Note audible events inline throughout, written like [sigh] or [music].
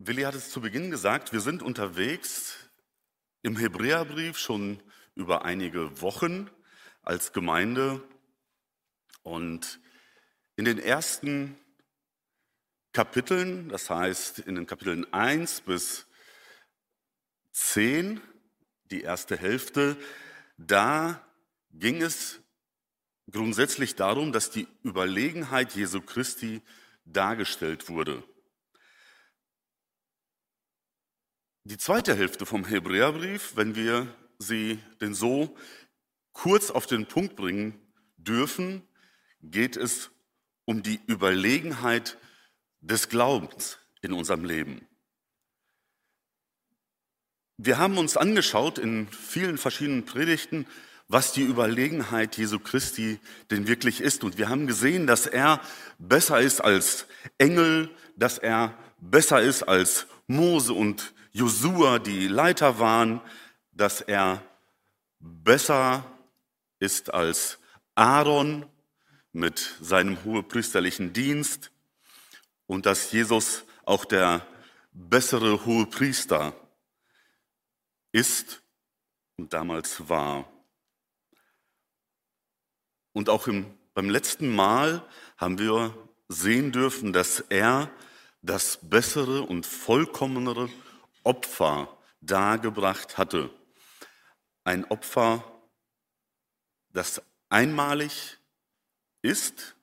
Willi hat es zu Beginn gesagt, wir sind unterwegs im Hebräerbrief schon über einige Wochen als Gemeinde und in den ersten Kapiteln, das heißt in den Kapiteln 1 bis 10, die erste Hälfte, da ging es grundsätzlich darum, dass die Überlegenheit Jesu Christi dargestellt wurde. Die zweite Hälfte vom Hebräerbrief, wenn wir sie denn so kurz auf den Punkt bringen dürfen, geht es um die Überlegenheit des Glaubens in unserem Leben. Wir haben uns angeschaut in vielen verschiedenen Predigten, was die Überlegenheit Jesu Christi denn wirklich ist. Und wir haben gesehen, dass er besser ist als Engel, dass er besser ist als Mose und Josua die Leiter waren, dass er besser ist als Aaron mit seinem hohepriesterlichen Dienst und dass Jesus auch der bessere Hohepriester ist und damals war. Und auch im, beim letzten Mal haben wir sehen dürfen, dass er das bessere und vollkommenere Opfer dargebracht hatte. Ein Opfer, das einmalig ist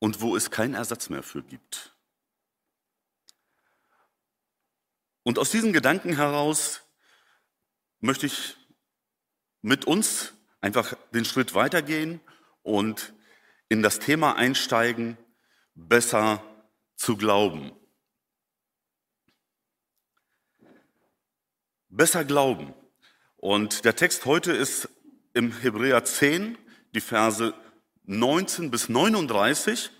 und wo es keinen Ersatz mehr für gibt. Und aus diesen Gedanken heraus möchte ich mit uns einfach den Schritt weitergehen und in das Thema einsteigen, besser zu glauben. Besser glauben. Und der Text heute ist im Hebräer 10, die Verse 19 bis 39.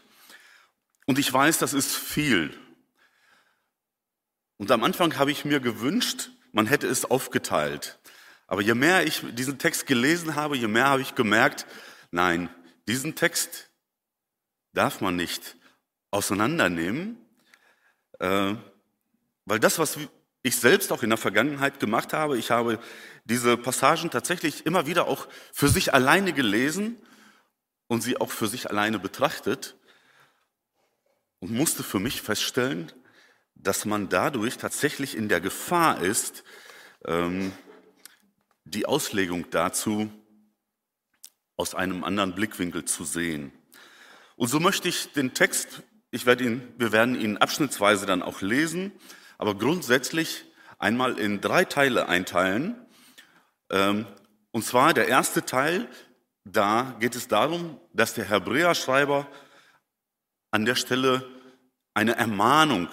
Und ich weiß, das ist viel. Und am Anfang habe ich mir gewünscht, man hätte es aufgeteilt. Aber je mehr ich diesen Text gelesen habe, je mehr habe ich gemerkt, nein, diesen Text darf man nicht auseinandernehmen, äh, weil das, was ich selbst auch in der Vergangenheit gemacht habe, ich habe diese Passagen tatsächlich immer wieder auch für sich alleine gelesen und sie auch für sich alleine betrachtet und musste für mich feststellen, dass man dadurch tatsächlich in der Gefahr ist, ähm, die Auslegung dazu aus einem anderen Blickwinkel zu sehen. Und so möchte ich den Text ich werde ihn, wir werden ihn abschnittsweise dann auch lesen, aber grundsätzlich einmal in drei Teile einteilen. Ähm, und zwar der erste Teil, da geht es darum, dass der Hebräer-Schreiber an der Stelle eine Ermahnung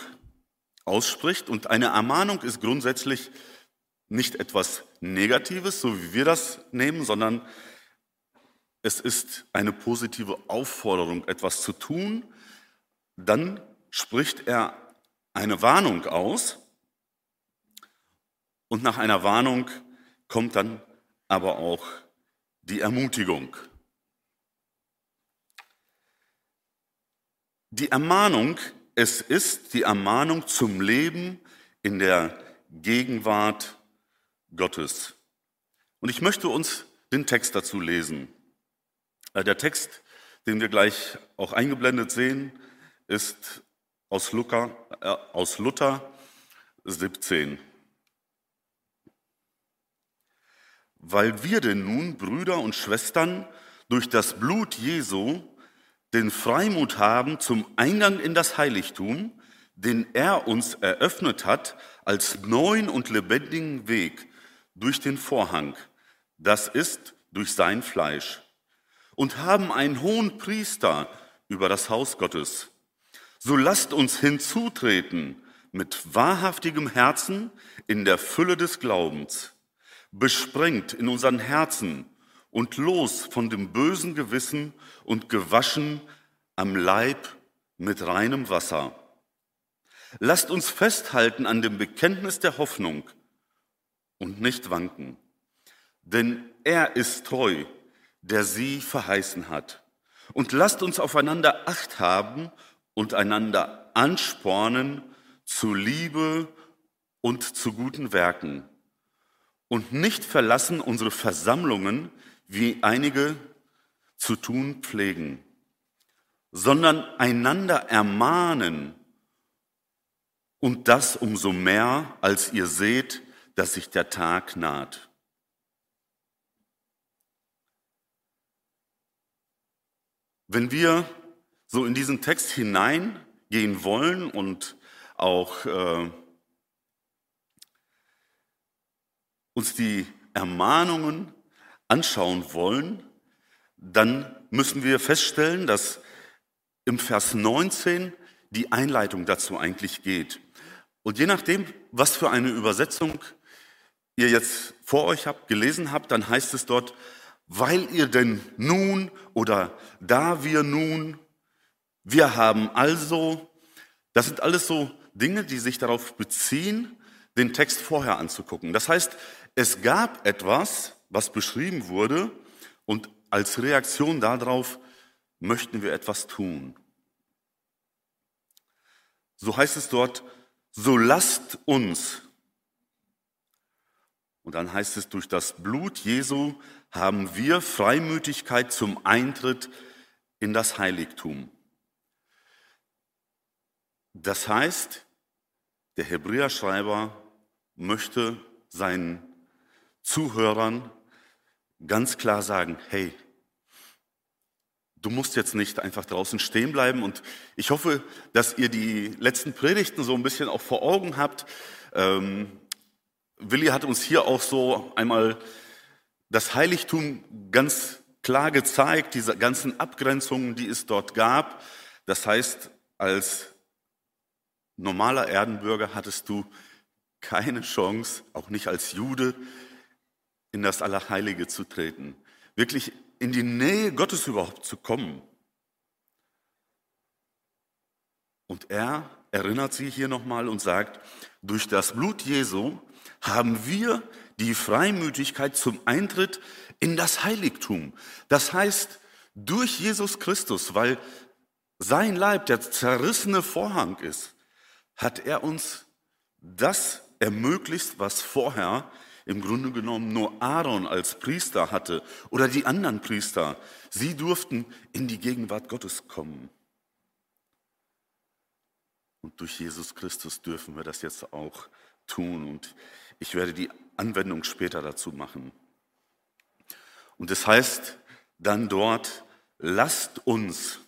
ausspricht. Und eine Ermahnung ist grundsätzlich nicht etwas Negatives, so wie wir das nehmen, sondern es ist eine positive Aufforderung, etwas zu tun, dann spricht er eine Warnung aus und nach einer Warnung kommt dann aber auch die Ermutigung. Die Ermahnung, es ist die Ermahnung zum Leben in der Gegenwart Gottes. Und ich möchte uns den Text dazu lesen. Äh, der Text, den wir gleich auch eingeblendet sehen, ist aus, Luca, äh, aus Luther 17. Weil wir denn nun, Brüder und Schwestern, durch das Blut Jesu den Freimut haben zum Eingang in das Heiligtum, den er uns eröffnet hat als neuen und lebendigen Weg durch den Vorhang, das ist durch sein Fleisch, und haben einen hohen Priester über das Haus Gottes. So lasst uns hinzutreten mit wahrhaftigem Herzen in der Fülle des Glaubens, besprengt in unseren Herzen und los von dem bösen Gewissen und gewaschen am Leib mit reinem Wasser. Lasst uns festhalten an dem Bekenntnis der Hoffnung und nicht wanken, denn er ist treu, der sie verheißen hat. Und lasst uns aufeinander Acht haben und einander anspornen zu Liebe und zu guten Werken und nicht verlassen unsere Versammlungen, wie einige zu tun pflegen, sondern einander ermahnen und das umso mehr, als ihr seht, dass sich der Tag naht. Wenn wir so in diesen Text hineingehen wollen und auch äh, uns die Ermahnungen anschauen wollen, dann müssen wir feststellen, dass im Vers 19 die Einleitung dazu eigentlich geht. Und je nachdem, was für eine Übersetzung ihr jetzt vor euch habt, gelesen habt, dann heißt es dort, weil ihr denn nun oder da wir nun, wir haben also, das sind alles so Dinge, die sich darauf beziehen, den Text vorher anzugucken. Das heißt, es gab etwas, was beschrieben wurde und als Reaktion darauf möchten wir etwas tun. So heißt es dort, so lasst uns. Und dann heißt es, durch das Blut Jesu haben wir Freimütigkeit zum Eintritt in das Heiligtum. Das heißt, der Hebräerschreiber möchte seinen Zuhörern ganz klar sagen, hey, du musst jetzt nicht einfach draußen stehen bleiben. Und ich hoffe, dass ihr die letzten Predigten so ein bisschen auch vor Augen habt. Ähm, Willi hat uns hier auch so einmal das Heiligtum ganz klar gezeigt, diese ganzen Abgrenzungen, die es dort gab. Das heißt, als normaler Erdenbürger hattest du keine Chance, auch nicht als Jude, in das Allerheilige zu treten, wirklich in die Nähe Gottes überhaupt zu kommen. Und er erinnert sie hier nochmal und sagt, durch das Blut Jesu haben wir die Freimütigkeit zum Eintritt in das Heiligtum. Das heißt, durch Jesus Christus, weil sein Leib der zerrissene Vorhang ist, hat er uns das ermöglicht, was vorher im Grunde genommen nur Aaron als Priester hatte oder die anderen Priester. Sie durften in die Gegenwart Gottes kommen. Und durch Jesus Christus dürfen wir das jetzt auch tun. Und ich werde die Anwendung später dazu machen. Und es das heißt dann dort, lasst uns.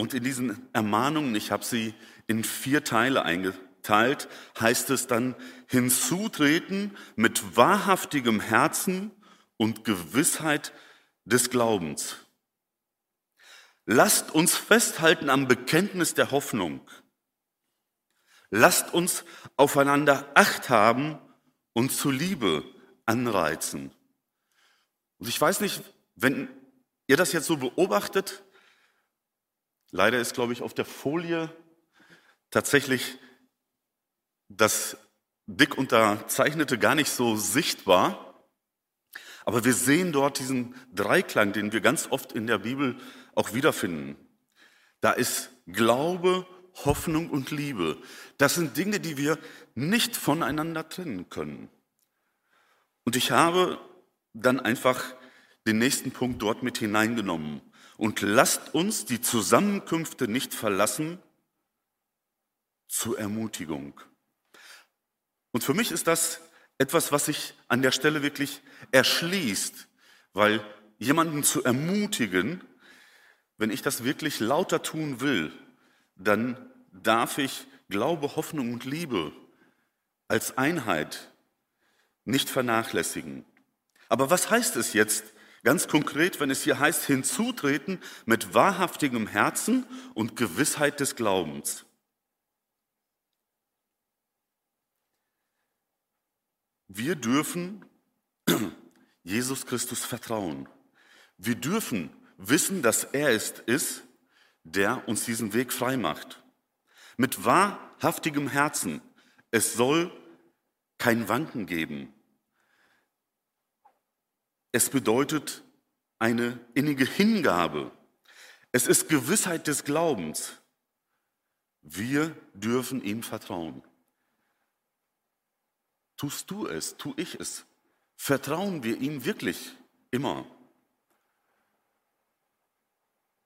Und in diesen Ermahnungen, ich habe sie in vier Teile eingeteilt, heißt es dann hinzutreten mit wahrhaftigem Herzen und Gewissheit des Glaubens. Lasst uns festhalten am Bekenntnis der Hoffnung. Lasst uns aufeinander Acht haben und zu Liebe anreizen. Und ich weiß nicht, wenn ihr das jetzt so beobachtet, leider ist, glaube ich, auf der Folie tatsächlich das dick unterzeichnete gar nicht so sichtbar. Aber wir sehen dort diesen Dreiklang, den wir ganz oft in der Bibel auch wiederfinden. Da ist Glaube, Hoffnung und Liebe. Das sind Dinge, die wir nicht voneinander trennen können. Und ich habe dann einfach den nächsten Punkt dort mit hineingenommen. Und lasst uns die Zusammenkünfte nicht verlassen zur Ermutigung. Und für mich ist das etwas, was sich an der Stelle wirklich erschließt, weil jemanden zu ermutigen, wenn ich das wirklich lauter tun will, dann darf ich Glaube, Hoffnung und Liebe als Einheit nicht vernachlässigen. Aber was heißt es jetzt ganz konkret, wenn es hier heißt, hinzutreten mit wahrhaftigem Herzen und Gewissheit des Glaubens? Wir dürfen [clears throat] Jesus Christus vertrauen. Wir dürfen wissen, dass er es ist, der uns diesen Weg frei macht mit wahrhaftigem Herzen. Es soll kein Wanken geben. Es bedeutet eine innige Hingabe. Es ist Gewissheit des Glaubens. Wir dürfen ihm vertrauen. Tust du es, tu ich es. Vertrauen wir ihm wirklich immer.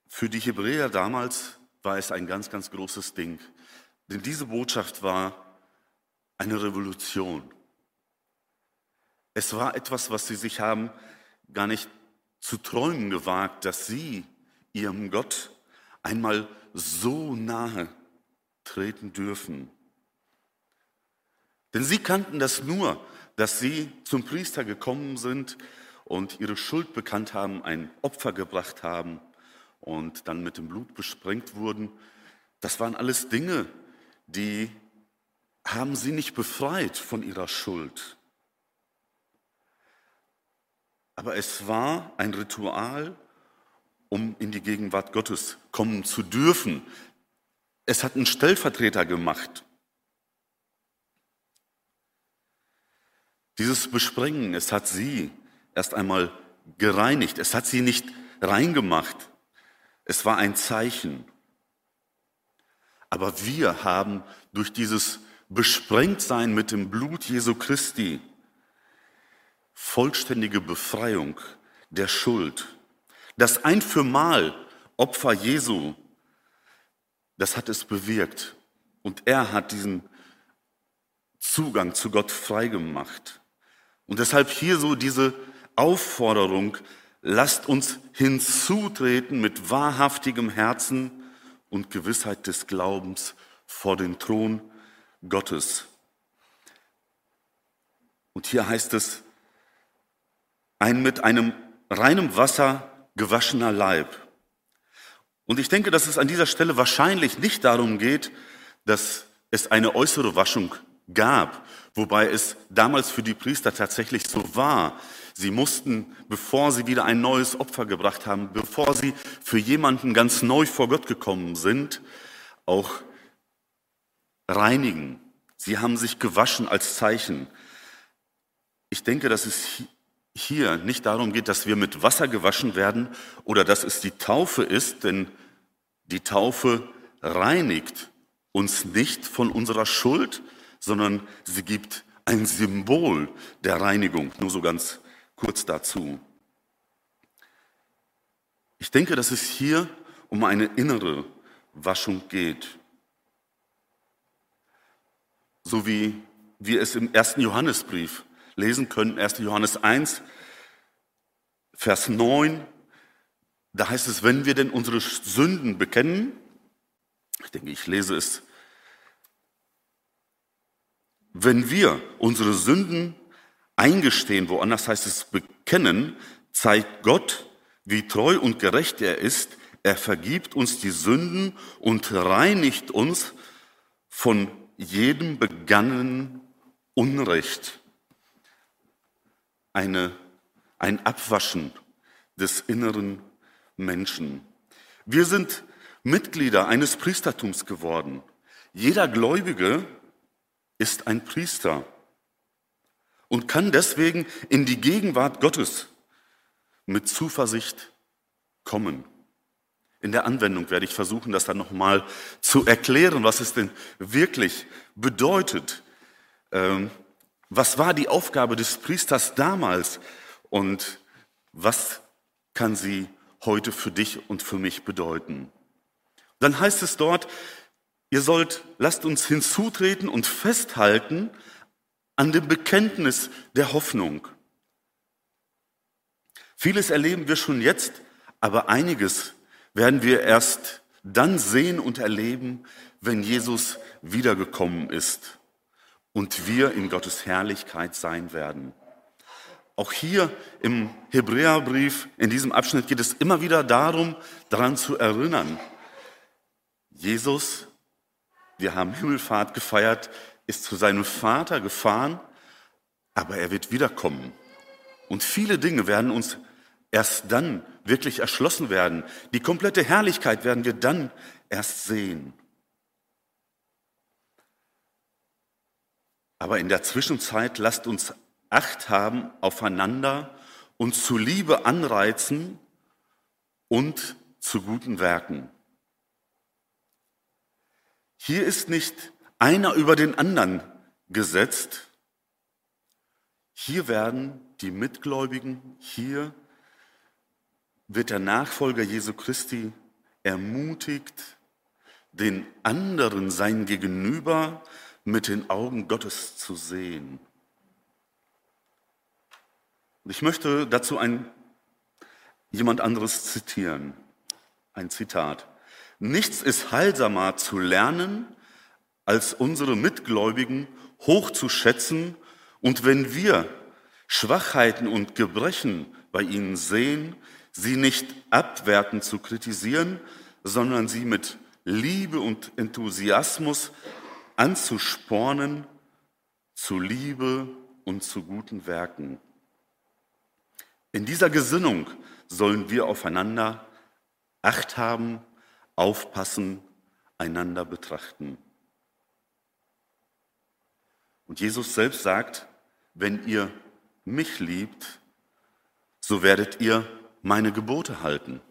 Für die Hebräer damals war es ein ganz, ganz großes Ding. Denn diese Botschaft war eine Revolution. Es war etwas, was sie sich haben gar nicht zu träumen gewagt, dass sie ihrem Gott einmal so nahe treten dürfen. Denn sie kannten das nur, dass sie zum Priester gekommen sind und ihre Schuld bekannt haben, ein Opfer gebracht haben und dann mit dem Blut besprengt wurden. Das waren alles Dinge, die haben sie nicht befreit von ihrer Schuld. Aber es war ein Ritual, um in die Gegenwart Gottes kommen zu dürfen. Es hat einen Stellvertreter gemacht. Dieses Besprengen, es hat sie erst einmal gereinigt. Es hat sie nicht reingemacht. Es war ein Zeichen. Aber wir haben durch dieses Besprengtsein mit dem Blut Jesu Christi vollständige Befreiung der Schuld. Das ein für Mal Opfer Jesu, das hat es bewirkt. Und er hat diesen Zugang zu Gott freigemacht. Und deshalb hier so diese Aufforderung, lasst uns hinzutreten mit wahrhaftigem Herzen und Gewissheit des Glaubens vor den Thron Gottes. Und hier heißt es, ein mit einem reinem Wasser gewaschener Leib. Und ich denke, dass es an dieser Stelle wahrscheinlich nicht darum geht, dass es eine äußere Waschung gab, wobei es damals für die Priester tatsächlich so war. Sie mussten, bevor sie wieder ein neues Opfer gebracht haben, bevor sie für jemanden ganz neu vor Gott gekommen sind, auch reinigen. Sie haben sich gewaschen als Zeichen. Ich denke, dass es hier nicht darum geht, dass wir mit Wasser gewaschen werden oder dass es die Taufe ist, denn die Taufe reinigt uns nicht von unserer Schuld, sondern sie gibt ein Symbol der Reinigung. Nur so ganz kurz dazu. Ich denke, dass es hier um eine innere Waschung geht. So wie wir es im ersten Johannesbrief lesen können, 1. Johannes 1, Vers 9, da heißt es, wenn wir denn unsere Sünden bekennen, ich denke, ich lese es, wenn wir unsere Sünden eingestehen, woanders heißt es bekennen, zeigt Gott, wie treu und gerecht er ist. Er vergibt uns die Sünden und reinigt uns von jedem begangenen Unrecht. Eine, ein Abwaschen des inneren Menschen. Wir sind Mitglieder eines Priestertums geworden. Jeder Gläubige ist ein Priester und kann deswegen in die Gegenwart Gottes mit Zuversicht kommen. In der Anwendung werde ich versuchen, das dann nochmal zu erklären, was es denn wirklich bedeutet. Was war die Aufgabe des Priesters damals und was kann sie heute für dich und für mich bedeuten? Dann heißt es dort, ihr sollt, lasst uns hinzutreten und festhalten an dem Bekenntnis der Hoffnung. Vieles erleben wir schon jetzt, aber einiges werden wir erst dann sehen und erleben, wenn Jesus wiedergekommen ist und wir in Gottes Herrlichkeit sein werden. Auch hier im Hebräerbrief, in diesem Abschnitt geht es immer wieder darum, daran zu erinnern. Jesus, wir haben Himmelfahrt gefeiert, ist zu seinem Vater gefahren, aber er wird wiederkommen. Und viele Dinge werden uns erst dann wirklich erschlossen werden. Die komplette Herrlichkeit werden wir dann erst sehen. Aber in der Zwischenzeit lasst uns Acht haben aufeinander, uns zu Liebe anreizen und zu guten Werken. Hier ist nicht einer über den anderen gesetzt. Hier werden die Mitgläubigen, hier wird der Nachfolger Jesu Christi ermutigt, den anderen, sein Gegenüber, mit den Augen Gottes zu sehen. Und ich möchte dazu ein, jemand anderes zitieren. Ein Zitat. Nichts ist heilsamer zu lernen, als unsere Mitgläubigen hochzuschätzen und wenn wir Schwachheiten und Gebrechen bei ihnen sehen, sie nicht abwertend zu kritisieren, sondern sie mit Liebe und Enthusiasmus anzuspornen zu Liebe und zu guten Werken. In dieser Gesinnung sollen wir aufeinander Acht haben, aufpassen, einander betrachten. Und Jesus selbst sagt, wenn ihr mich liebt, so werdet ihr meine Gebote halten.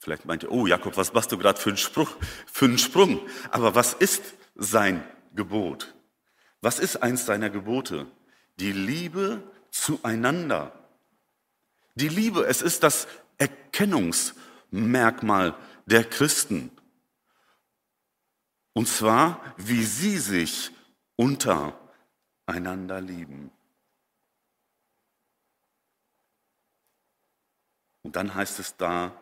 Vielleicht meint ihr, oh Jakob, was machst du gerade für für einen Sprung? Aber was ist sein Gebot? Was ist eins seiner Gebote? Die Liebe zueinander. Die Liebe, es ist das Erkennungsmerkmal der Christen. Und zwar, wie sie sich untereinander lieben. Und dann heißt es da,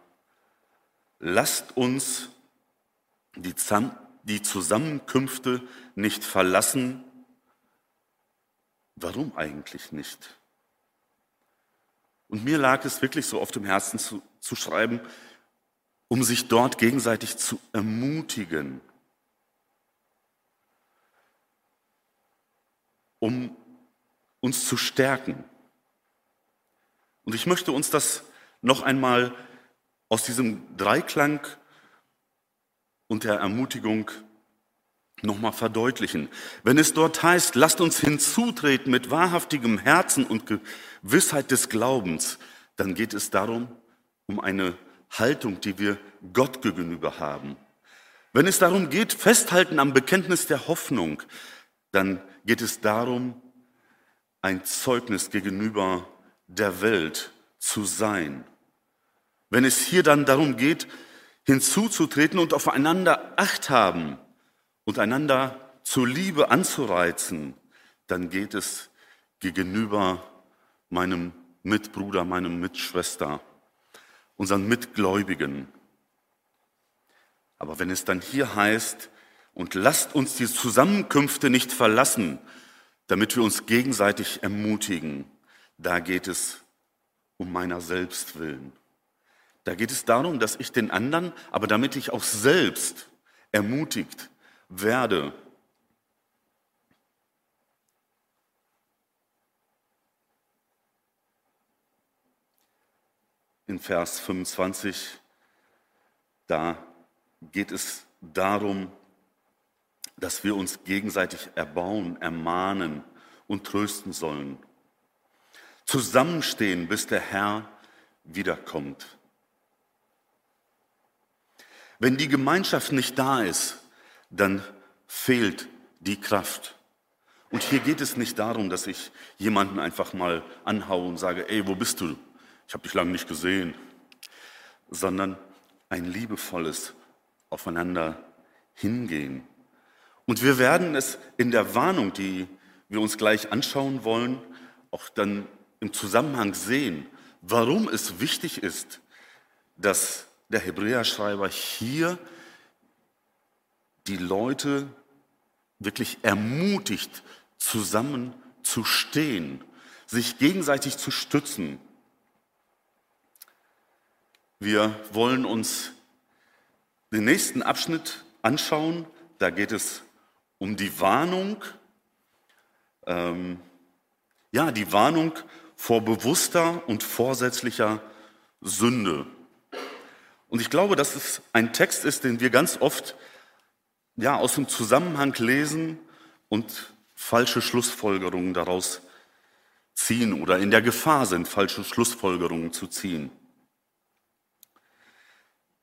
lasst uns die, die Zusammenkünfte nicht verlassen. Warum eigentlich nicht? Und mir lag es wirklich so auf dem Herzen zu, zu schreiben, um sich dort gegenseitig zu ermutigen, um uns zu stärken. Und ich möchte uns das noch einmal aus diesem Dreiklang und der Ermutigung nochmal verdeutlichen. Wenn es dort heißt, lasst uns hinzutreten mit wahrhaftigem Herzen und Gewissheit des Glaubens, dann geht es darum, um eine Haltung, die wir Gott gegenüber haben. Wenn es darum geht, festhalten am Bekenntnis der Hoffnung, dann geht es darum, ein Zeugnis gegenüber der Welt zu sein. Wenn es hier dann darum geht, hinzuzutreten und aufeinander Acht haben und einander zur Liebe anzureizen, dann geht es gegenüber meinem Mitbruder, meinem Mitschwester, unseren Mitgläubigen. Aber wenn es dann hier heißt, und lasst uns die Zusammenkünfte nicht verlassen, damit wir uns gegenseitig ermutigen, da geht es um meiner selbst willen. Da geht es darum, dass ich den anderen, aber damit ich auch selbst ermutigt werde. In Vers 25, da geht es darum, dass wir uns gegenseitig erbauen, ermahnen und trösten sollen. Zusammenstehen, bis der Herr wiederkommt. Wenn die Gemeinschaft nicht da ist, dann fehlt die Kraft. Und hier geht es nicht darum, dass ich jemanden einfach mal anhaue und sage, ey, wo bist du? Ich habe dich lange nicht gesehen. Sondern ein liebevolles Aufeinander hingehen. Und wir werden es in der Warnung, die wir uns gleich anschauen wollen, auch dann im Zusammenhang sehen, warum es wichtig ist, dass der Hebräerschreiber hier die Leute wirklich ermutigt, zusammen zu stehen, sich gegenseitig zu stützen. Wir wollen uns den nächsten Abschnitt anschauen. Da geht es um die Warnung, ähm, ja, die Warnung vor bewusster und vorsätzlicher Sünde. Und ich glaube, dass es ein Text ist, den wir ganz oft ja, aus dem Zusammenhang lesen und falsche Schlussfolgerungen daraus ziehen oder in der Gefahr sind, falsche Schlussfolgerungen zu ziehen.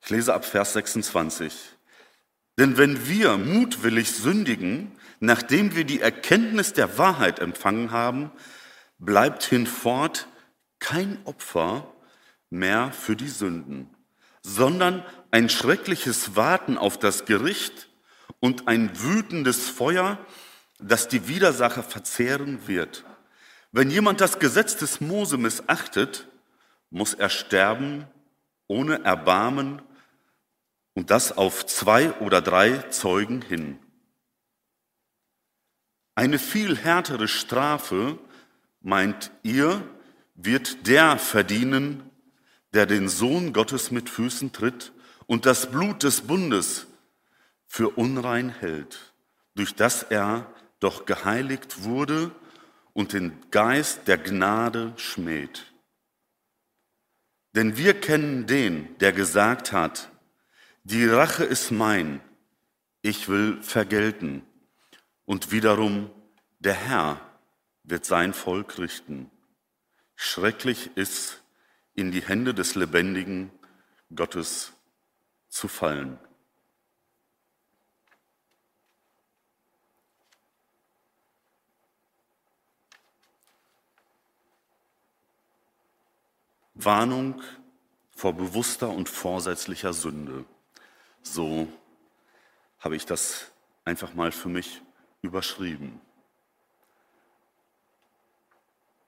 Ich lese ab Vers 26. Denn wenn wir mutwillig sündigen, nachdem wir die Erkenntnis der Wahrheit empfangen haben, bleibt hinfort kein Opfer mehr für die Sünden, sondern ein schreckliches Warten auf das Gericht und ein wütendes Feuer, das die Widersacher verzehren wird. Wenn jemand das Gesetz des Mose missachtet, muss er sterben ohne Erbarmen und das auf zwei oder drei Zeugen hin. Eine viel härtere Strafe, meint ihr, wird der verdienen, der den Sohn Gottes mit Füßen tritt und das Blut des Bundes für unrein hält, durch das er doch geheiligt wurde und den Geist der Gnade schmäht. Denn wir kennen den, der gesagt hat, die Rache ist mein, ich will vergelten. Und wiederum, der Herr wird sein Volk richten. Schrecklich ist, in die Hände des lebendigen Gottes zu fallen. Warnung vor bewusster und vorsätzlicher Sünde. So habe ich das einfach mal für mich überschrieben.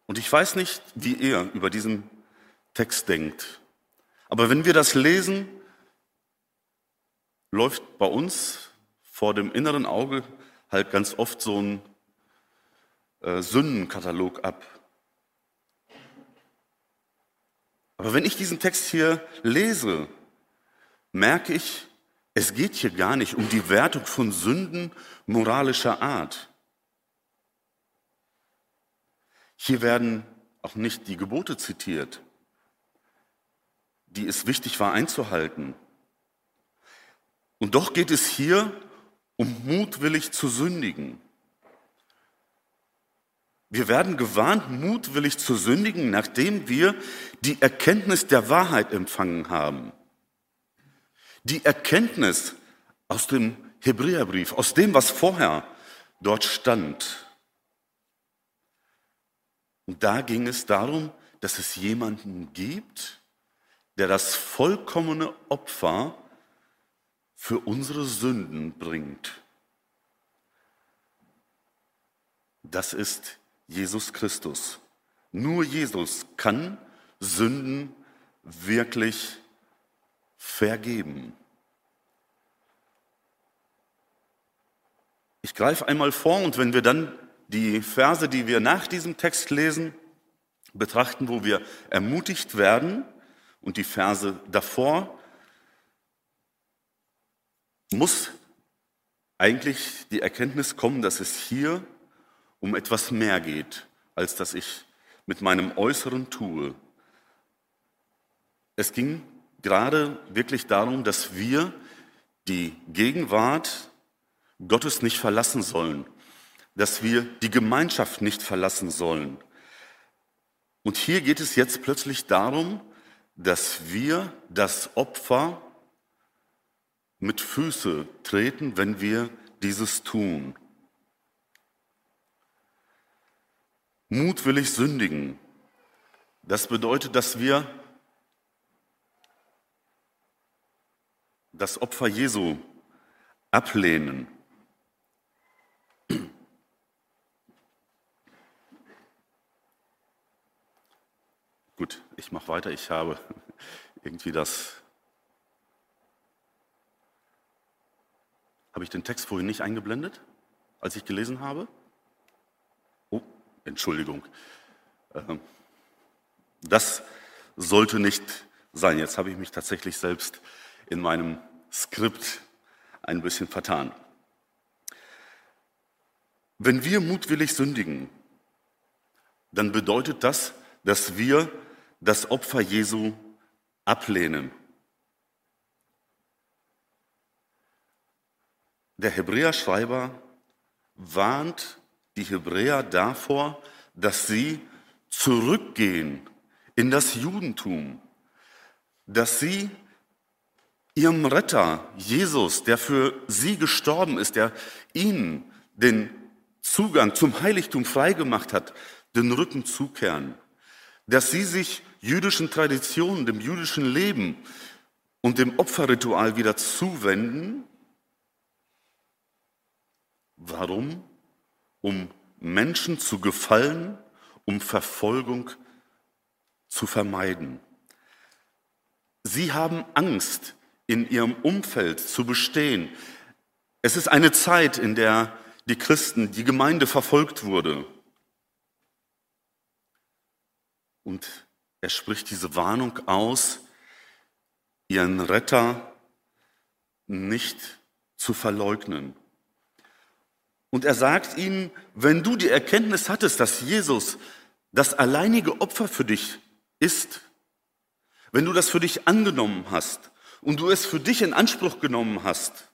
Und ich weiß nicht, wie ihr über diesen Text denkt. Aber wenn wir das lesen, läuft bei uns vor dem inneren Auge halt ganz oft so ein äh, Sündenkatalog ab. Aber wenn ich diesen Text hier lese, merke ich, es geht hier gar nicht um die Wertung von Sünden moralischer Art. Hier werden auch nicht die Gebote zitiert, die es wichtig war einzuhalten. Und doch geht es hier um mutwillig zu sündigen. Wir werden gewarnt, mutwillig zu sündigen, nachdem wir die Erkenntnis der Wahrheit empfangen haben. Die Erkenntnis aus dem Hebräerbrief, aus dem, was vorher dort stand. Und da ging es darum, dass es jemanden gibt, der das vollkommene Opfer für unsere Sünden bringt. Das ist Jesus Christus. Nur Jesus kann Sünden wirklich vergeben. Ich greife einmal vor und wenn wir dann die Verse, die wir nach diesem Text lesen, betrachten, wo wir ermutigt werden und die Verse davor, muss eigentlich die Erkenntnis kommen, dass es hier um etwas mehr geht, als dass ich mit meinem Äußeren tue. Es ging gerade wirklich darum, dass wir die Gegenwart Gottes nicht verlassen sollen, dass wir die Gemeinschaft nicht verlassen sollen. Und hier geht es jetzt plötzlich darum, dass wir das Opfer mit Füße treten, wenn wir dieses tun. Mutwillig sündigen. Das bedeutet, dass wir das Opfer Jesu ablehnen. Gut, ich mache weiter. Ich habe [laughs] irgendwie das. Habe ich den Text vorhin nicht eingeblendet, als ich gelesen habe? Entschuldigung. Ähm, das sollte nicht sein. Jetzt habe ich mich tatsächlich selbst in meinem Skript ein bisschen vertan. Wenn wir mutwillig sündigen, dann bedeutet das, dass wir das Opfer Jesu ablehnen. Der Hebräerschreiber warnt die Hebräer davor, dass sie zurückgehen in das Judentum, dass sie ihrem Retter, Jesus, der für sie gestorben ist, der ihnen den Zugang zum Heiligtum freigemacht hat, den Rücken zukehren. Dass sie sich jüdischen Traditionen, dem jüdischen Leben und dem Opferritual wieder zuwenden. Warum? Um Menschen zu gefallen, um Verfolgung zu vermeiden. Sie haben Angst, in ihrem Umfeld zu bestehen. Es ist eine Zeit, in der die Christen, die Gemeinde verfolgt wurde. Und er spricht diese Warnung aus, ihren Retter nicht zu verleugnen. Und er sagt ihnen, wenn du die Erkenntnis hattest, dass Jesus das alleinige Opfer für dich ist, wenn du das für dich angenommen hast und du es für dich in Anspruch genommen hast,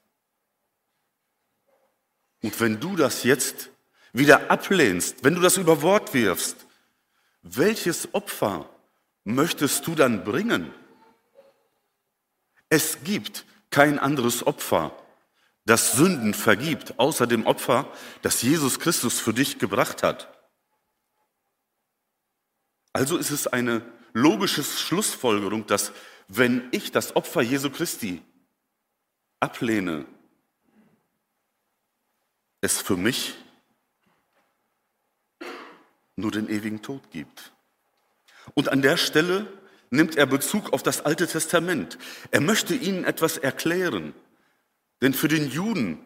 und wenn du das jetzt wieder ablehnst, wenn du das über Wort wirfst, welches Opfer möchtest du dann bringen? Es gibt kein anderes Opfer, das Sünden vergibt, außer dem Opfer, das Jesus Christus für dich gebracht hat. Also ist es eine logische Schlussfolgerung, dass wenn ich das Opfer Jesu Christi ablehne, es für mich nur den ewigen Tod gibt. Und an der Stelle nimmt er Bezug auf das Alte Testament. Er möchte ihnen etwas erklären. Denn für den Juden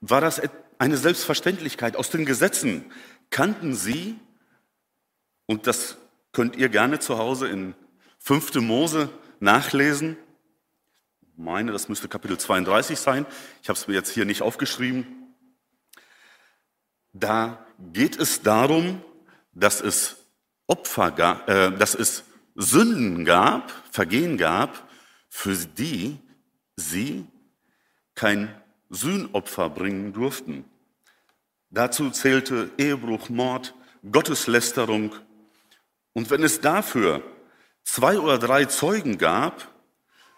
war das eine Selbstverständlichkeit. Aus den Gesetzen kannten sie, und das könnt ihr gerne zu Hause in 5. Mose nachlesen. Ich meine, das müsste Kapitel 32 sein. Ich habe es mir jetzt hier nicht aufgeschrieben. Da geht es darum, dass es Opfer gab, äh, dass es Sünden gab, Vergehen gab, für die sie kein Sühnopfer bringen durften. Dazu zählte Ehebruch, Mord, Gotteslästerung. Und wenn es dafür zwei oder drei Zeugen gab,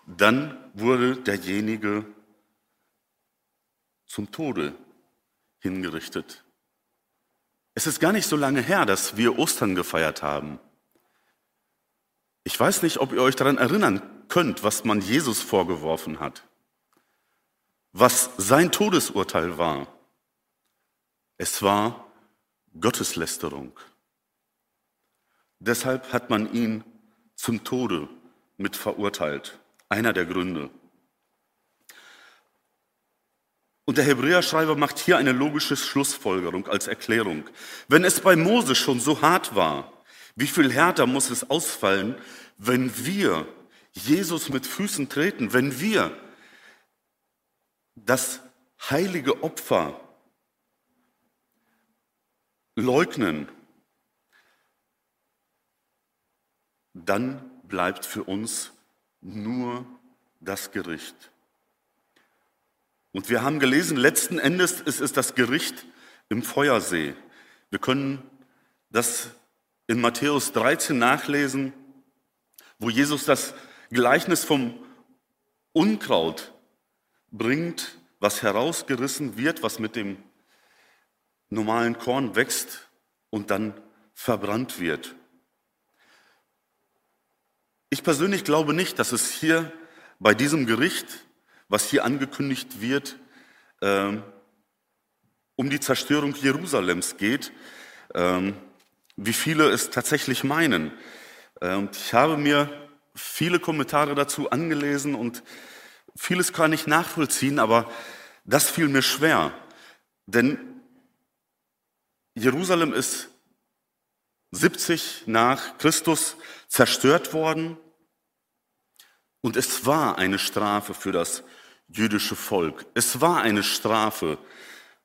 dann wurde derjenige zum Tode hingerichtet. Es ist gar nicht so lange her, dass wir Ostern gefeiert haben. Ich weiß nicht, ob ihr euch daran erinnern könnt, was man Jesus vorgeworfen hat was sein Todesurteil war. Es war Gotteslästerung. Deshalb hat man ihn zum Tode mit verurteilt. Einer der Gründe. Und der Hebräerschreiber macht hier eine logische Schlussfolgerung als Erklärung. Wenn es bei Mose schon so hart war, wie viel härter muss es ausfallen, wenn wir Jesus mit Füßen treten, wenn wir das heilige Opfer leugnen, dann bleibt für uns nur das Gericht. Und wir haben gelesen, letzten Endes ist es das Gericht im Feuersee. Wir können das in Matthäus 13 nachlesen, wo Jesus das Gleichnis vom Unkraut bringt, was herausgerissen wird, was mit dem normalen Korn wächst und dann verbrannt wird. Ich persönlich glaube nicht, dass es hier bei diesem Gericht, was hier angekündigt wird, ähm, um die Zerstörung Jerusalems geht, ähm, wie viele es tatsächlich meinen. Ähm, ich habe mir viele Kommentare dazu angelesen und Vieles kann ich nachvollziehen, aber das fiel mir schwer. Denn Jerusalem ist 70 nach Christus zerstört worden und es war eine Strafe für das jüdische Volk. Es war eine Strafe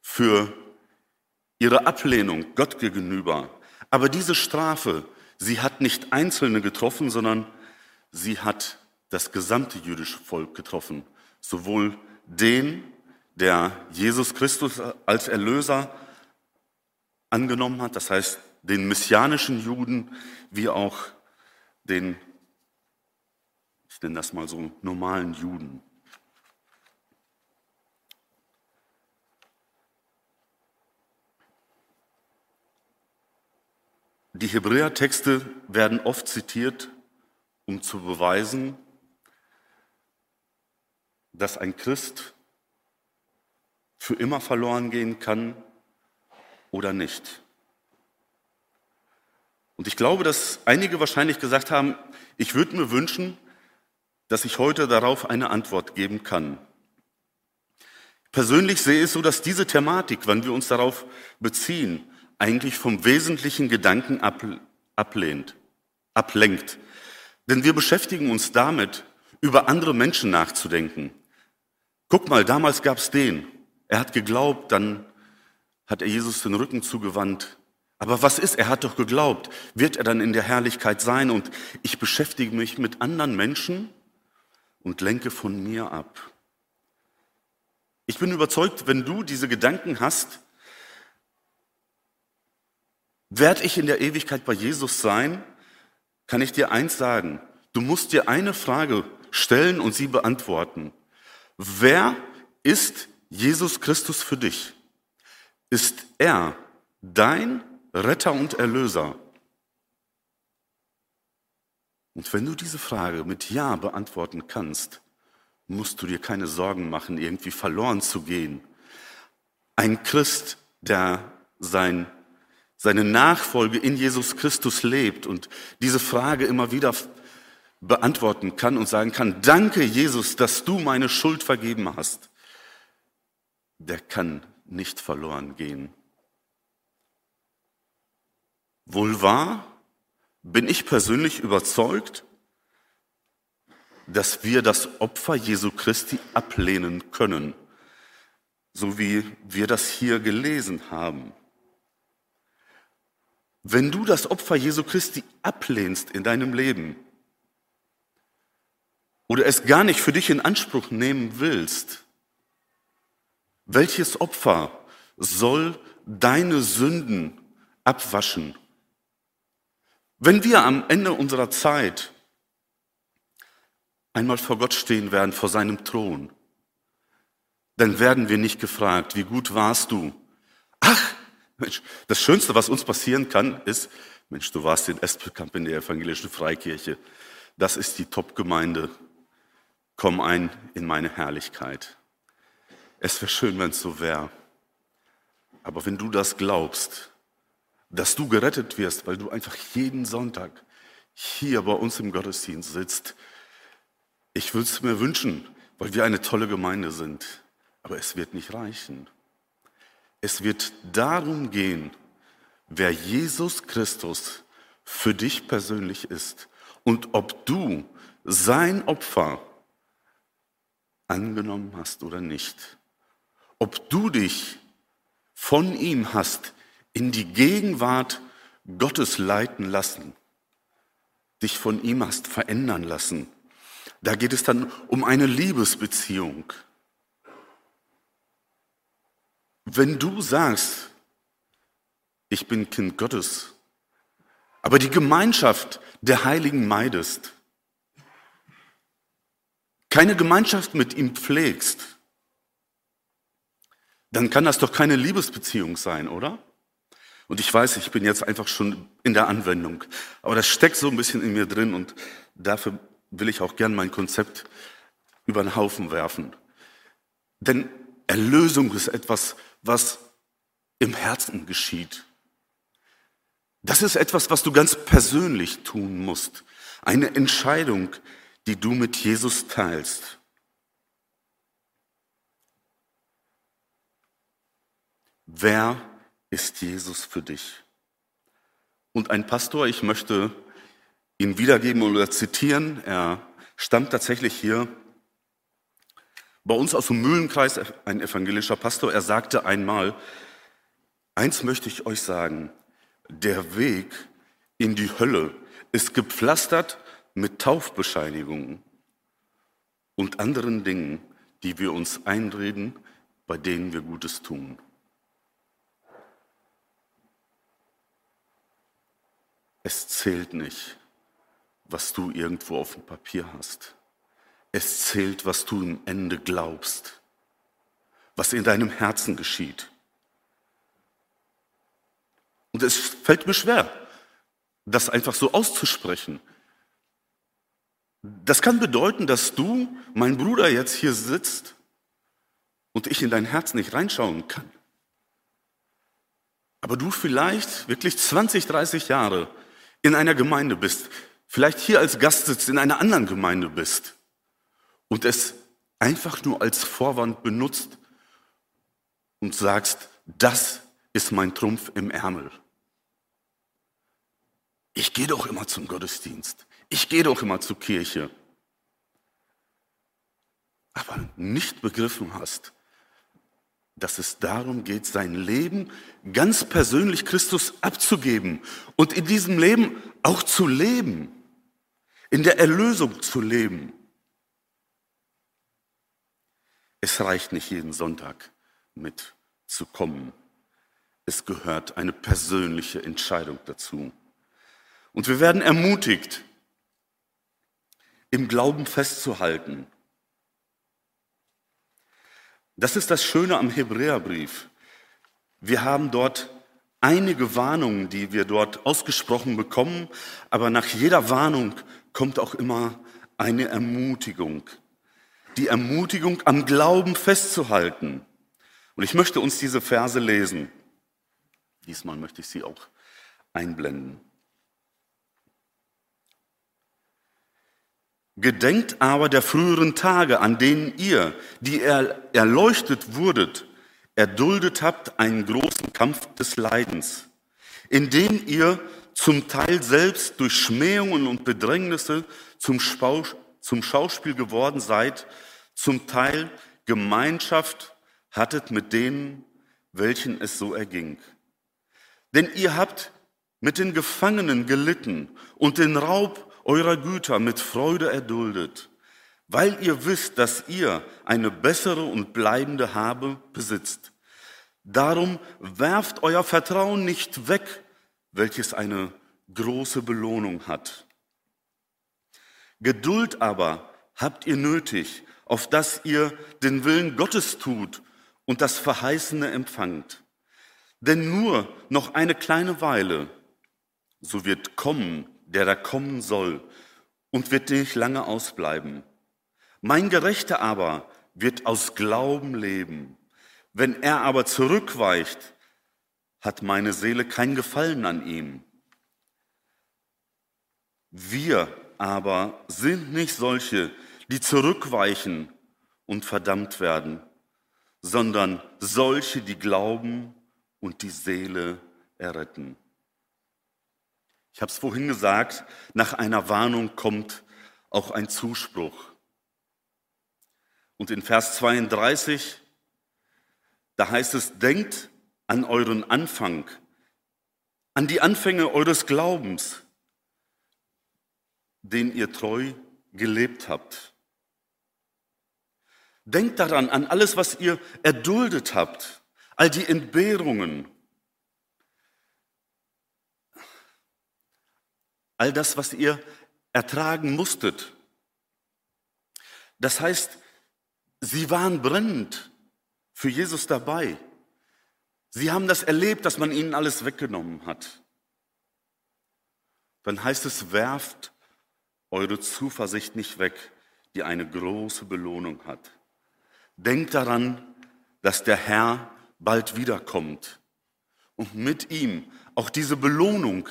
für ihre Ablehnung Gott gegenüber. Aber diese Strafe, sie hat nicht Einzelne getroffen, sondern sie hat das gesamte jüdische Volk getroffen. Sowohl den, der Jesus Christus als Erlöser angenommen hat, das heißt den messianischen Juden, wie auch den, ich nenne das mal so, normalen Juden. Die Hebräertexte werden oft zitiert, um zu beweisen, dass ein Christ für immer verloren gehen kann oder nicht. Und ich glaube, dass einige wahrscheinlich gesagt haben, ich würde mir wünschen, dass ich heute darauf eine Antwort geben kann. Persönlich sehe es so, dass diese Thematik, wenn wir uns darauf beziehen, eigentlich vom wesentlichen Gedanken ablehnt, ablenkt. Denn wir beschäftigen uns damit, über andere Menschen nachzudenken. Guck mal, damals gab es den. Er hat geglaubt, dann hat er Jesus den Rücken zugewandt. Aber was ist? Er hat doch geglaubt. Wird er dann in der Herrlichkeit sein? Und ich beschäftige mich mit anderen Menschen und lenke von mir ab. Ich bin überzeugt, wenn du diese Gedanken hast, werde ich in der Ewigkeit bei Jesus sein, kann ich dir eins sagen. Du musst dir eine Frage stellen und sie beantworten. Wer ist Jesus Christus für dich? Ist er dein Retter und Erlöser? Und wenn du diese Frage mit Ja beantworten kannst, musst du dir keine Sorgen machen, irgendwie verloren zu gehen. Ein Christ, der sein, seine Nachfolge in Jesus Christus lebt und diese Frage immer wieder beantworten kann und sagen kann, danke Jesus, dass du meine Schuld vergeben hast, der kann nicht verloren gehen. Wohl wahr, bin ich persönlich überzeugt, dass wir das Opfer Jesu Christi ablehnen können, so wie wir das hier gelesen haben. Wenn du das Opfer Jesu Christi ablehnst in deinem Leben oder es gar nicht für dich in Anspruch nehmen willst, welches Opfer soll deine Sünden abwaschen? Wenn wir am Ende unserer Zeit einmal vor Gott stehen werden, vor seinem Thron, dann werden wir nicht gefragt, wie gut warst du? Ach, Mensch, das Schönste, was uns passieren kann, ist, Mensch, du warst in Espelkamp in der evangelischen Freikirche. Das ist die Top-Gemeinde. Komm ein in meine Herrlichkeit. Es wäre schön, wenn es so wäre. Aber wenn du das glaubst, dass du gerettet wirst, weil du einfach jeden Sonntag hier bei uns im Gottesdienst sitzt. Ich würde es mir wünschen, weil wir eine tolle Gemeinde sind, aber es wird nicht reichen. Es wird darum gehen, wer Jesus Christus für dich persönlich ist und ob du sein Opfer angenommen hast oder nicht. Ob du dich von ihm hast in die Gegenwart Gottes leiten lassen, dich von ihm hast verändern lassen. Da geht es dann um eine Liebesbeziehung. Wenn du sagst, ich bin Kind Gottes, aber die Gemeinschaft der Heiligen meidest, keine Gemeinschaft mit ihm pflegst, dann kann das doch keine Liebesbeziehung sein, oder? Und ich weiß, ich bin jetzt einfach schon in der Anwendung. Aber das steckt so ein bisschen in mir drin und dafür will ich auch gern mein Konzept über den Haufen werfen. Denn Erlösung ist etwas, was im Herzen geschieht. Das ist etwas, was du ganz persönlich tun musst. Eine Entscheidung, die du mit Jesus teilst. Wer ist Jesus für dich? Und ein Pastor, ich möchte ihn wiedergeben oder zitieren, er stammt tatsächlich hier bei uns aus dem Mühlenkreis, ein evangelischer Pastor, er sagte einmal, eins möchte ich euch sagen, der Weg in die Hölle ist gepflastert mit Taufbescheinigungen und anderen Dingen, die wir uns einreden, bei denen wir Gutes tun. Es zählt nicht, was du irgendwo auf dem Papier hast. Es zählt, was du im Ende glaubst, was in deinem Herzen geschieht. Und es fällt mir schwer, das einfach so auszusprechen. Das kann bedeuten, dass du, mein Bruder, jetzt hier sitzt und ich in dein Herz nicht reinschauen kann. Aber du vielleicht wirklich 20, 30 Jahre in einer Gemeinde bist, vielleicht hier als Gast sitzt, in einer anderen Gemeinde bist und es einfach nur als Vorwand benutzt und sagst, das ist mein Trumpf im Ärmel. Ich gehe doch immer zum Gottesdienst. Ich gehe doch immer zur Kirche. Aber nicht begriffen hast, dass es darum geht, sein Leben ganz persönlich Christus abzugeben und in diesem Leben auch zu leben, in der Erlösung zu leben. Es reicht nicht jeden Sonntag mitzukommen. Es gehört eine persönliche Entscheidung dazu. Und wir werden ermutigt, im Glauben festzuhalten. Das ist das Schöne am Hebräerbrief. Wir haben dort einige Warnungen, die wir dort ausgesprochen bekommen, aber nach jeder Warnung kommt auch immer eine Ermutigung. Die Ermutigung, am Glauben festzuhalten. Und ich möchte uns diese Verse lesen. Diesmal möchte ich sie auch einblenden. Gedenkt aber der früheren Tage, an denen ihr, die er erleuchtet wurdet, erduldet habt einen großen Kampf des Leidens, in dem ihr zum Teil selbst durch Schmähungen und Bedrängnisse zum, zum Schauspiel geworden seid, zum Teil Gemeinschaft hattet mit denen, welchen es so erging. Denn ihr habt mit den Gefangenen gelitten und den Raub eurer Güter mit Freude erduldet, weil ihr wisst, dass ihr eine bessere und bleibende Habe besitzt. Darum werft euer Vertrauen nicht weg, welches eine große Belohnung hat. Geduld aber habt ihr nötig, auf dass ihr den Willen Gottes tut und das Verheißene empfangt. Denn nur noch eine kleine Weile, so wird kommen der da kommen soll und wird nicht lange ausbleiben. Mein Gerechter aber wird aus Glauben leben. Wenn er aber zurückweicht, hat meine Seele kein Gefallen an ihm. Wir aber sind nicht solche, die zurückweichen und verdammt werden, sondern solche, die glauben und die Seele erretten. Ich habe es vorhin gesagt, nach einer Warnung kommt auch ein Zuspruch. Und in Vers 32, da heißt es, denkt an euren Anfang, an die Anfänge eures Glaubens, den ihr treu gelebt habt. Denkt daran, an alles, was ihr erduldet habt, all die Entbehrungen, all das, was ihr ertragen musstet. Das heißt, sie waren brennend für Jesus dabei. Sie haben das erlebt, dass man ihnen alles weggenommen hat. Dann heißt es, werft eure Zuversicht nicht weg, die eine große Belohnung hat. Denkt daran, dass der Herr bald wiederkommt und mit ihm auch diese Belohnung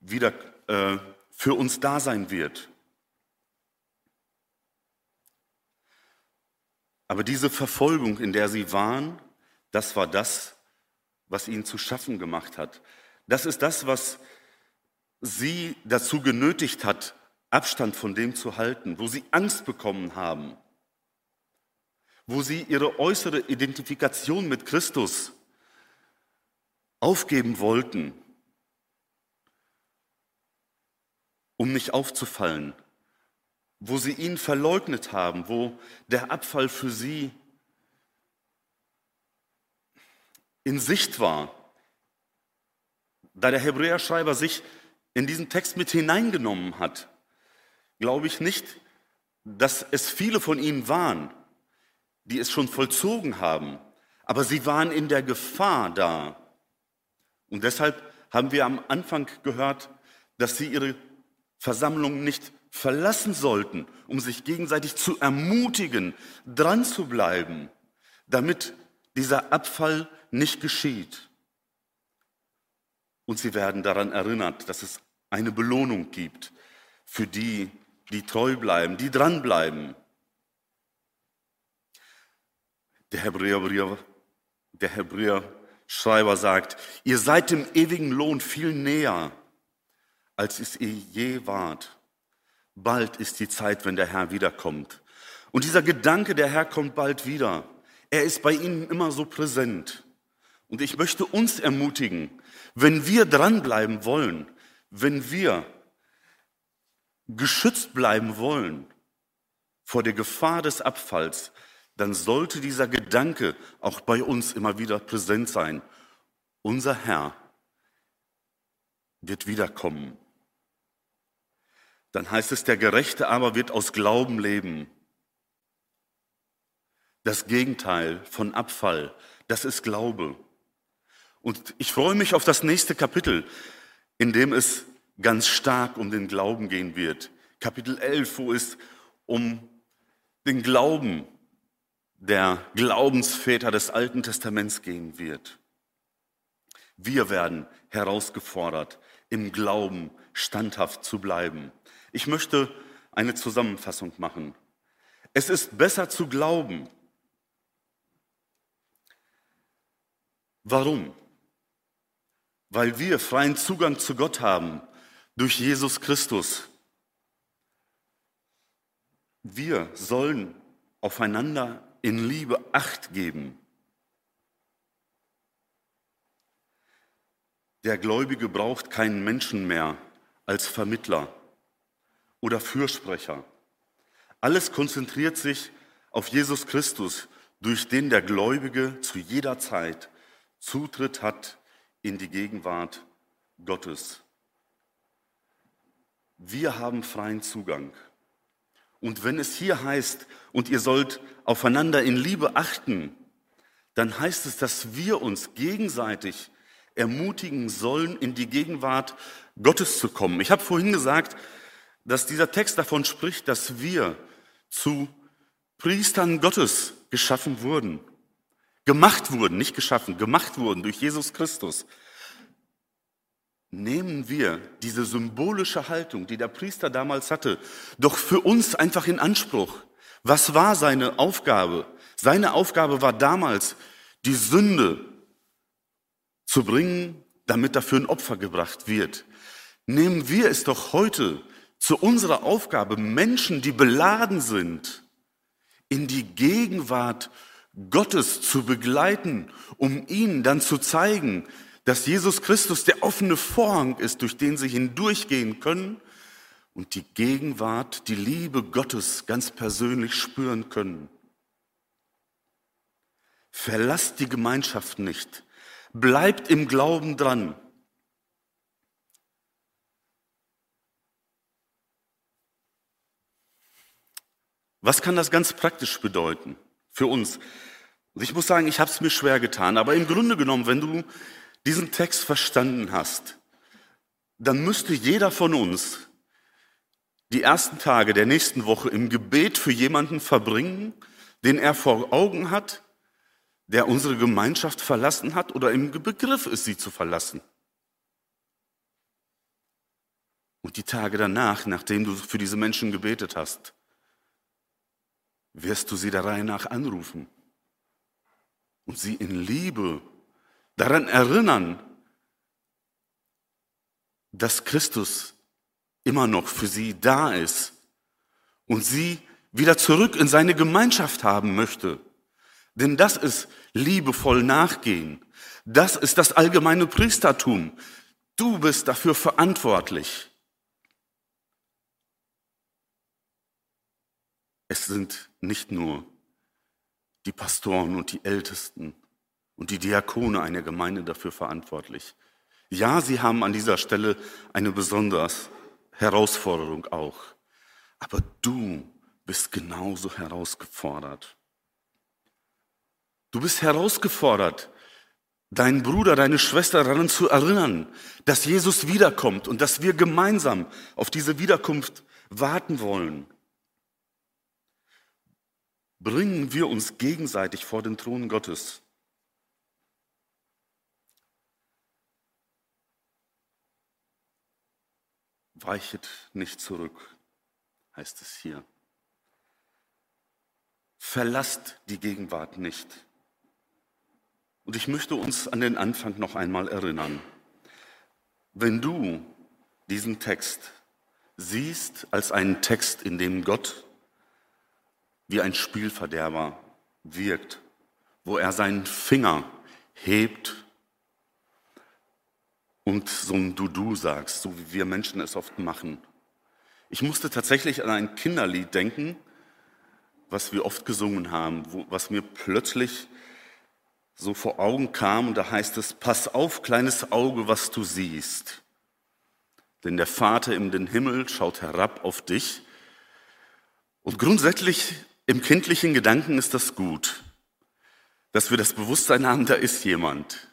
wieder äh, für uns da sein wird. Aber diese Verfolgung, in der sie waren, das war das, was ihnen zu schaffen gemacht hat. Das ist das, was sie dazu genötigt hat, Abstand von dem zu halten, wo sie Angst bekommen haben, wo sie ihre äußere Identifikation mit Christus aufgeben wollten um nicht aufzufallen, wo sie ihn verleugnet haben, wo der Abfall für sie in Sicht war. Da der Hebräerschreiber sich in diesen Text mit hineingenommen hat, glaube ich nicht, dass es viele von ihnen waren, die es schon vollzogen haben, aber sie waren in der Gefahr da. Und deshalb haben wir am Anfang gehört, dass sie ihre Versammlung nicht verlassen sollten, um sich gegenseitig zu ermutigen, dran zu bleiben, damit dieser Abfall nicht geschieht. Und sie werden daran erinnert, dass es eine Belohnung gibt für die, die treu bleiben, die dranbleiben. Der Hebräer, der Hebräer-Schreiber sagt, ihr seid dem ewigen Lohn viel näher, als es ihr je wart. Bald ist die Zeit, wenn der Herr wiederkommt. Und dieser Gedanke, der Herr kommt bald wieder, er ist bei Ihnen immer so präsent. Und ich möchte uns ermutigen, wenn wir dranbleiben wollen, wenn wir geschützt bleiben wollen vor der Gefahr des Abfalls, dann sollte dieser Gedanke auch bei uns immer wieder präsent sein. Unser Herr wird wiederkommen. Dann heißt es, der Gerechte aber wird aus Glauben leben. Das Gegenteil von Abfall, das ist Glaube. Und ich freue mich auf das nächste Kapitel, in dem es ganz stark um den Glauben gehen wird. Kapitel 11, wo es um den Glauben der Glaubensväter des Alten Testaments gehen wird. Wir werden herausgefordert, im Glauben standhaft zu bleiben. Ich möchte eine Zusammenfassung machen. Es ist besser zu glauben. Warum? Weil wir freien Zugang zu Gott haben durch Jesus Christus. Wir sollen aufeinander in Liebe Acht geben. Der Gläubige braucht keinen Menschen mehr als Vermittler oder Fürsprecher. Alles konzentriert sich auf Jesus Christus, durch den der Gläubige zu jeder Zeit Zutritt hat in die Gegenwart Gottes. Wir haben freien Zugang. Und wenn es hier heißt, und ihr sollt aufeinander in Liebe achten, dann heißt es, dass wir uns gegenseitig ermutigen sollen, in die Gegenwart Gottes zu kommen. Ich habe vorhin gesagt, dass dieser Text davon spricht, dass wir zu Priestern Gottes geschaffen wurden, gemacht wurden, nicht geschaffen, gemacht wurden durch Jesus Christus nehmen wir diese symbolische Haltung, die der Priester damals hatte, doch für uns einfach in Anspruch. Was war seine Aufgabe? Seine Aufgabe war damals, die Sünde zu bringen, damit dafür ein Opfer gebracht wird. Nehmen wir es doch heute zu unserer Aufgabe, Menschen, die beladen sind, in die Gegenwart Gottes zu begleiten, um ihnen dann zu zeigen, dass Jesus Christus der offene Vorhang ist, durch den sie hindurchgehen können und die Gegenwart, die Liebe Gottes ganz persönlich spüren können. Verlasst die Gemeinschaft nicht. Bleibt im Glauben dran. Was kann das ganz praktisch bedeuten für uns? Und ich muss sagen, ich habe es mir schwer getan, aber im Grunde genommen, wenn du diesen Text verstanden hast, dann müsste jeder von uns die ersten Tage der nächsten Woche im Gebet für jemanden verbringen, den er vor Augen hat, der unsere Gemeinschaft verlassen hat oder im Begriff ist, sie zu verlassen. Und die Tage danach, nachdem du für diese Menschen gebetet hast, wirst du sie der Reihe nach anrufen und sie in Liebe daran erinnern, dass Christus immer noch für sie da ist und sie wieder zurück in seine Gemeinschaft haben möchte. Denn das ist liebevoll nachgehen. Das ist das allgemeine Priestertum. Du bist dafür verantwortlich. Es sind nicht nur die Pastoren und die Ältesten, und die Diakone einer Gemeinde dafür verantwortlich. Ja, sie haben an dieser Stelle eine besondere Herausforderung auch. Aber du bist genauso herausgefordert. Du bist herausgefordert, deinen Bruder, deine Schwester daran zu erinnern, dass Jesus wiederkommt und dass wir gemeinsam auf diese Wiederkunft warten wollen. Bringen wir uns gegenseitig vor den Thron Gottes. Weichet nicht zurück, heißt es hier. Verlasst die Gegenwart nicht. Und ich möchte uns an den Anfang noch einmal erinnern. Wenn du diesen Text siehst als einen Text, in dem Gott wie ein Spielverderber wirkt, wo er seinen Finger hebt und so ein Du-Du sagst, so wie wir Menschen es oft machen. Ich musste tatsächlich an ein Kinderlied denken, was wir oft gesungen haben, wo, was mir plötzlich so vor Augen kam. Und da heißt es, pass auf, kleines Auge, was du siehst. Denn der Vater in den Himmel schaut herab auf dich. Und grundsätzlich im kindlichen Gedanken ist das gut, dass wir das Bewusstsein haben, da ist jemand.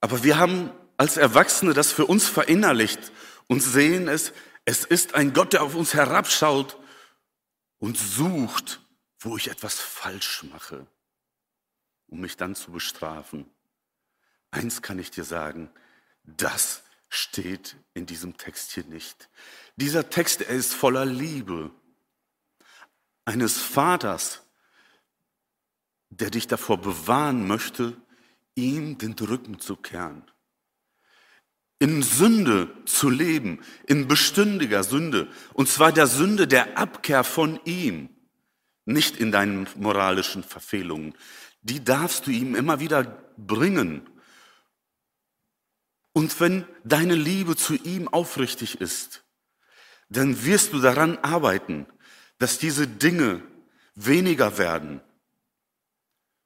Aber wir haben als Erwachsene das für uns verinnerlicht und sehen es, es ist ein Gott, der auf uns herabschaut und sucht, wo ich etwas falsch mache um mich dann zu bestrafen. Eins kann ich dir sagen, das steht in diesem Text hier nicht. Dieser Text, er ist voller Liebe eines Vaters, der dich davor bewahren möchte, ihm den Rücken zu kehren. In Sünde zu leben, in bestündiger Sünde, und zwar der Sünde der Abkehr von ihm, nicht in deinen moralischen Verfehlungen, die darfst du ihm immer wieder bringen. Und wenn deine Liebe zu ihm aufrichtig ist, dann wirst du daran arbeiten, dass diese Dinge weniger werden.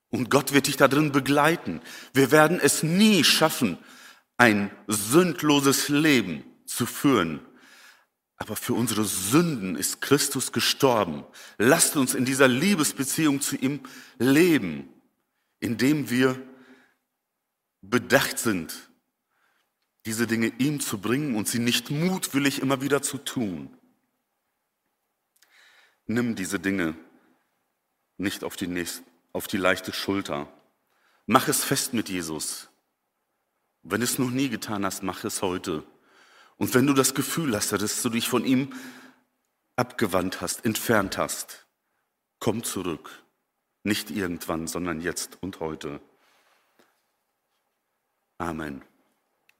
Und Gott wird dich darin begleiten. Wir werden es nie schaffen, ein sündloses Leben zu führen. Aber für unsere Sünden ist Christus gestorben. Lasst uns in dieser Liebesbeziehung zu ihm leben indem wir bedacht sind, diese Dinge ihm zu bringen und sie nicht mutwillig immer wieder zu tun. Nimm diese Dinge nicht auf die, nächste, auf die leichte Schulter. Mach es fest mit Jesus. Wenn es noch nie getan hast, mach es heute. Und wenn du das Gefühl hast, dass du dich von ihm abgewandt hast, entfernt hast, komm zurück. Nicht irgendwann, sondern jetzt und heute. Amen.